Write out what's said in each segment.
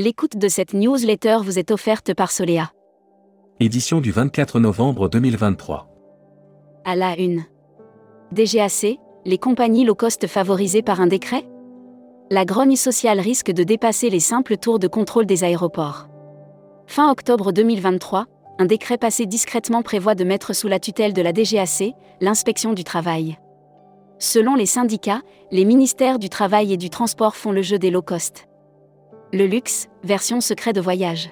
L'écoute de cette newsletter vous est offerte par Solea. Édition du 24 novembre 2023. À la une. DGAC, les compagnies low cost favorisées par un décret? La grogne sociale risque de dépasser les simples tours de contrôle des aéroports. Fin octobre 2023, un décret passé discrètement prévoit de mettre sous la tutelle de la DGAC l'inspection du travail. Selon les syndicats, les ministères du Travail et du Transport font le jeu des low cost. Le luxe, version secret de voyage.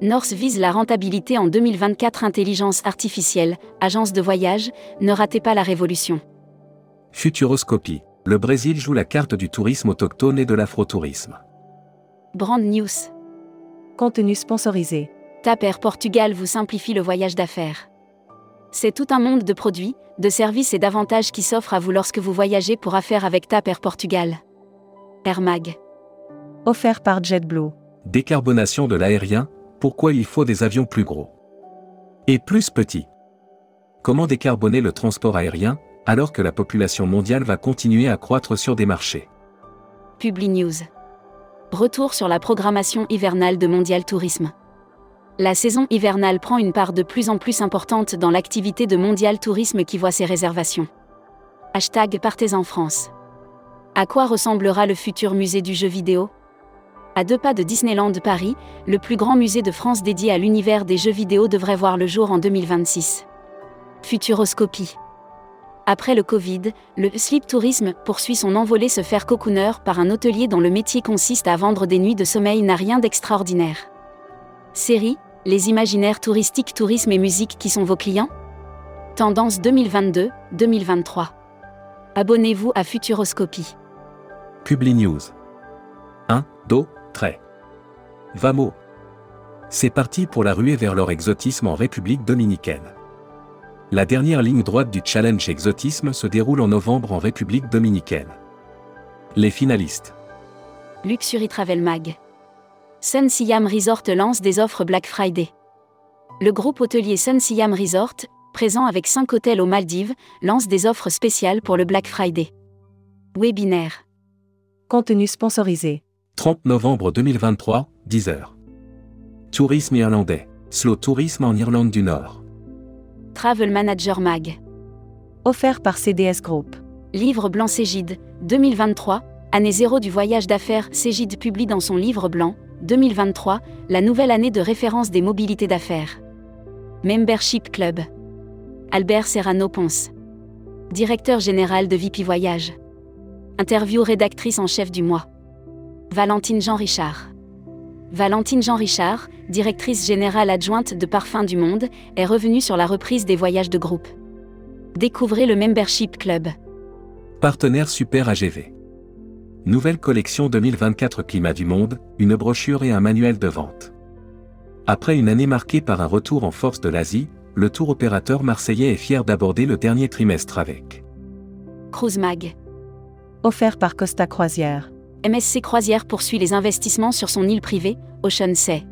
Norse vise la rentabilité en 2024 Intelligence artificielle, agence de voyage, ne ratez pas la révolution. Futuroscopie. Le Brésil joue la carte du tourisme autochtone et de l'afrotourisme. Brand News. Contenu sponsorisé. TAP Air Portugal vous simplifie le voyage d'affaires. C'est tout un monde de produits, de services et d'avantages qui s'offrent à vous lorsque vous voyagez pour affaires avec TAP Air Portugal. Air Mag. Offert par JetBlue. Décarbonation de l'aérien, pourquoi il faut des avions plus gros Et plus petits? Comment décarboner le transport aérien, alors que la population mondiale va continuer à croître sur des marchés? Publi News. Retour sur la programmation hivernale de Mondial Tourisme. La saison hivernale prend une part de plus en plus importante dans l'activité de Mondial Tourisme qui voit ses réservations. Hashtag Partez en France. À quoi ressemblera le futur musée du jeu vidéo? À deux pas de Disneyland Paris, le plus grand musée de France dédié à l'univers des jeux vidéo devrait voir le jour en 2026. Futuroscopie. Après le Covid, le sleep tourisme poursuit son envolée se faire cocooner par un hôtelier dont le métier consiste à vendre des nuits de sommeil n'a rien d'extraordinaire. Série, les imaginaires touristiques, tourisme et musique qui sont vos clients? Tendance 2022-2023. Abonnez-vous à Futuroscopie. Publi News. 1. Do, trait. Vamo. C'est parti pour la ruée vers leur exotisme en République dominicaine. La dernière ligne droite du challenge exotisme se déroule en novembre en République dominicaine. Les finalistes. Luxury Travel Mag. Sun Siam Resort lance des offres Black Friday. Le groupe hôtelier Sun Siam Resort, présent avec 5 hôtels aux Maldives, lance des offres spéciales pour le Black Friday. Webinaire. Contenu sponsorisé. 30 novembre 2023, 10h. Tourisme irlandais. Slow Tourisme en Irlande du Nord. Travel Manager Mag. Offert par CDS Group. Livre blanc Cégide, 2023, année zéro du voyage d'affaires. Cégide publie dans son livre blanc, 2023, la nouvelle année de référence des mobilités d'affaires. Membership Club. Albert Serrano Ponce. Directeur général de VP Voyage. Interview rédactrice en chef du mois. Valentine Jean Richard. Valentine Jean Richard, directrice générale adjointe de Parfums du Monde, est revenue sur la reprise des voyages de groupe. Découvrez le Membership Club. Partenaire Super AGV. Nouvelle collection 2024 Climat du Monde, une brochure et un manuel de vente. Après une année marquée par un retour en force de l'Asie, le tour opérateur marseillais est fier d'aborder le dernier trimestre avec. Cruise Mag. Offert par Costa Croisière. MSC Croisière poursuit les investissements sur son île privée, Ocean Sea.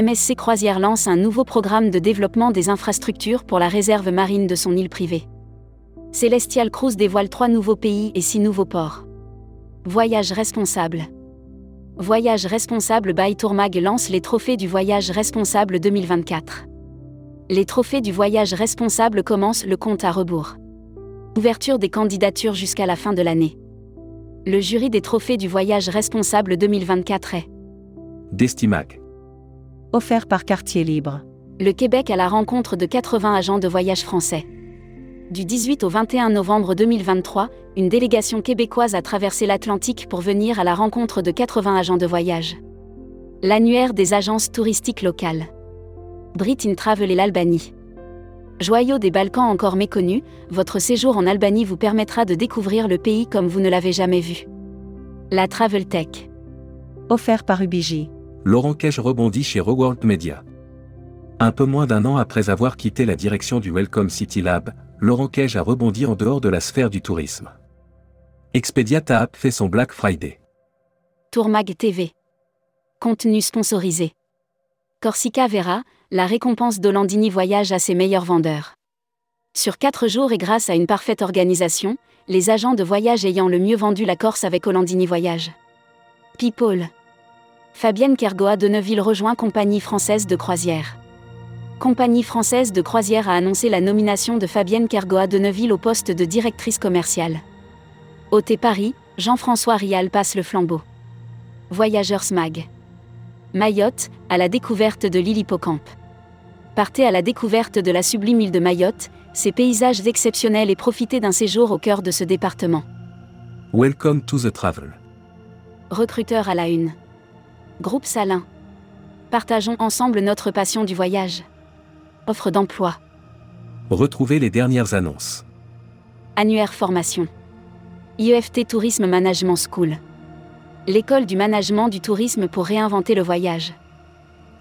MSC Croisière lance un nouveau programme de développement des infrastructures pour la réserve marine de son île privée. Celestial Cruise dévoile trois nouveaux pays et six nouveaux ports. Voyage responsable. Voyage responsable by Tourmag lance les trophées du voyage responsable 2024. Les trophées du voyage responsable commencent le compte à rebours. Ouverture des candidatures jusqu'à la fin de l'année. Le jury des trophées du voyage responsable 2024 est Destimac. Offert par Quartier Libre. Le Québec à la rencontre de 80 agents de voyage français. Du 18 au 21 novembre 2023, une délégation québécoise a traversé l'Atlantique pour venir à la rencontre de 80 agents de voyage. L'annuaire des agences touristiques locales. Brit in Travel et l'Albanie. Joyau des Balkans encore méconnu, votre séjour en Albanie vous permettra de découvrir le pays comme vous ne l'avez jamais vu. La Travel Tech. Offert par Ubiji. Laurent Cage rebondit chez Reworld Media. Un peu moins d'un an après avoir quitté la direction du Welcome City Lab, Laurent Cage a rebondi en dehors de la sphère du tourisme. Expedia TAP fait son Black Friday. Tourmag TV. Contenu sponsorisé. Corsica Vera, la récompense d'Olandini Voyage à ses meilleurs vendeurs. Sur 4 jours et grâce à une parfaite organisation, les agents de voyage ayant le mieux vendu la Corse avec Olandini Voyage. People. Fabienne Kergoa de Neuville rejoint Compagnie française de croisière. Compagnie française de croisière a annoncé la nomination de Fabienne Kergoa de Neuville au poste de directrice commerciale. OT Paris, Jean-François Rial passe le flambeau. Voyageurs SMAG. Mayotte, à la découverte de l'île Hippocampe. Partez à la découverte de la sublime île de Mayotte, ses paysages exceptionnels et profitez d'un séjour au cœur de ce département. Welcome to the travel. Recruteur à la une. Groupe Salin. Partageons ensemble notre passion du voyage. Offre d'emploi. Retrouvez les dernières annonces. Annuaire formation. IEFT Tourisme Management School. L'école du management du tourisme pour réinventer le voyage.